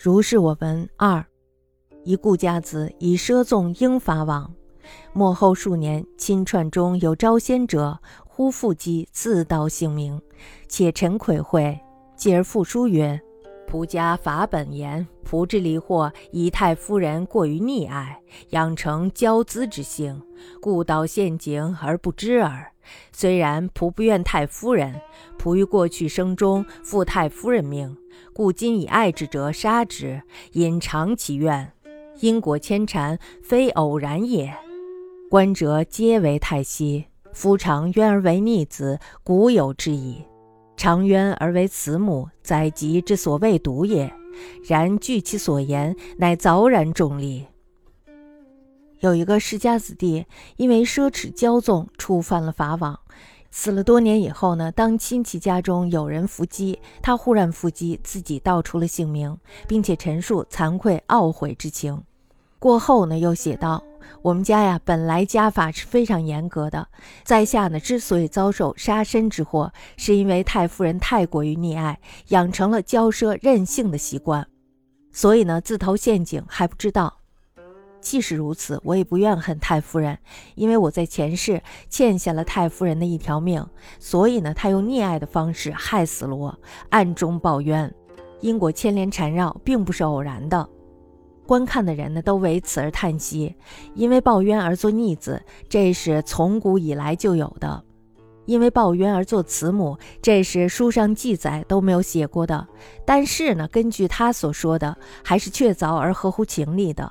如是我闻二，一顾家子以奢纵英法网，末后数年，亲串中有招仙者，呼复击自道姓名，且陈魁会，继而复书曰：“仆家法本言，仆之离祸，以太夫人过于溺爱，养成骄恣之性，故导陷阱而不知耳。虽然仆不怨太夫人，仆于过去生中负太夫人命。”故今以爱之者杀之，隐藏其怨，因果牵缠，非偶然也。观者皆为太息。夫常冤而为逆子，古有之矣。长冤而为慈母，载籍之所谓毒也。然据其所言，乃凿然重利。有一个世家子弟，因为奢侈骄纵，触犯了法网。死了多年以后呢，当亲戚家中有人伏击，他忽然伏击，自己道出了姓名，并且陈述惭愧懊悔之情。过后呢，又写道：“我们家呀，本来家法是非常严格的，在下呢之所以遭受杀身之祸，是因为太夫人太过于溺爱，养成了骄奢任性的习惯，所以呢自投陷阱还不知道。”即使如此，我也不怨恨太夫人，因为我在前世欠下了太夫人的一条命，所以呢，她用溺爱的方式害死了我，暗中报冤，因果牵连缠绕，并不是偶然的。观看的人呢，都为此而叹息，因为抱冤而做逆子，这是从古以来就有的；因为抱冤而做慈母，这是书上记载都没有写过的。但是呢，根据他所说的，还是确凿而合乎情理的。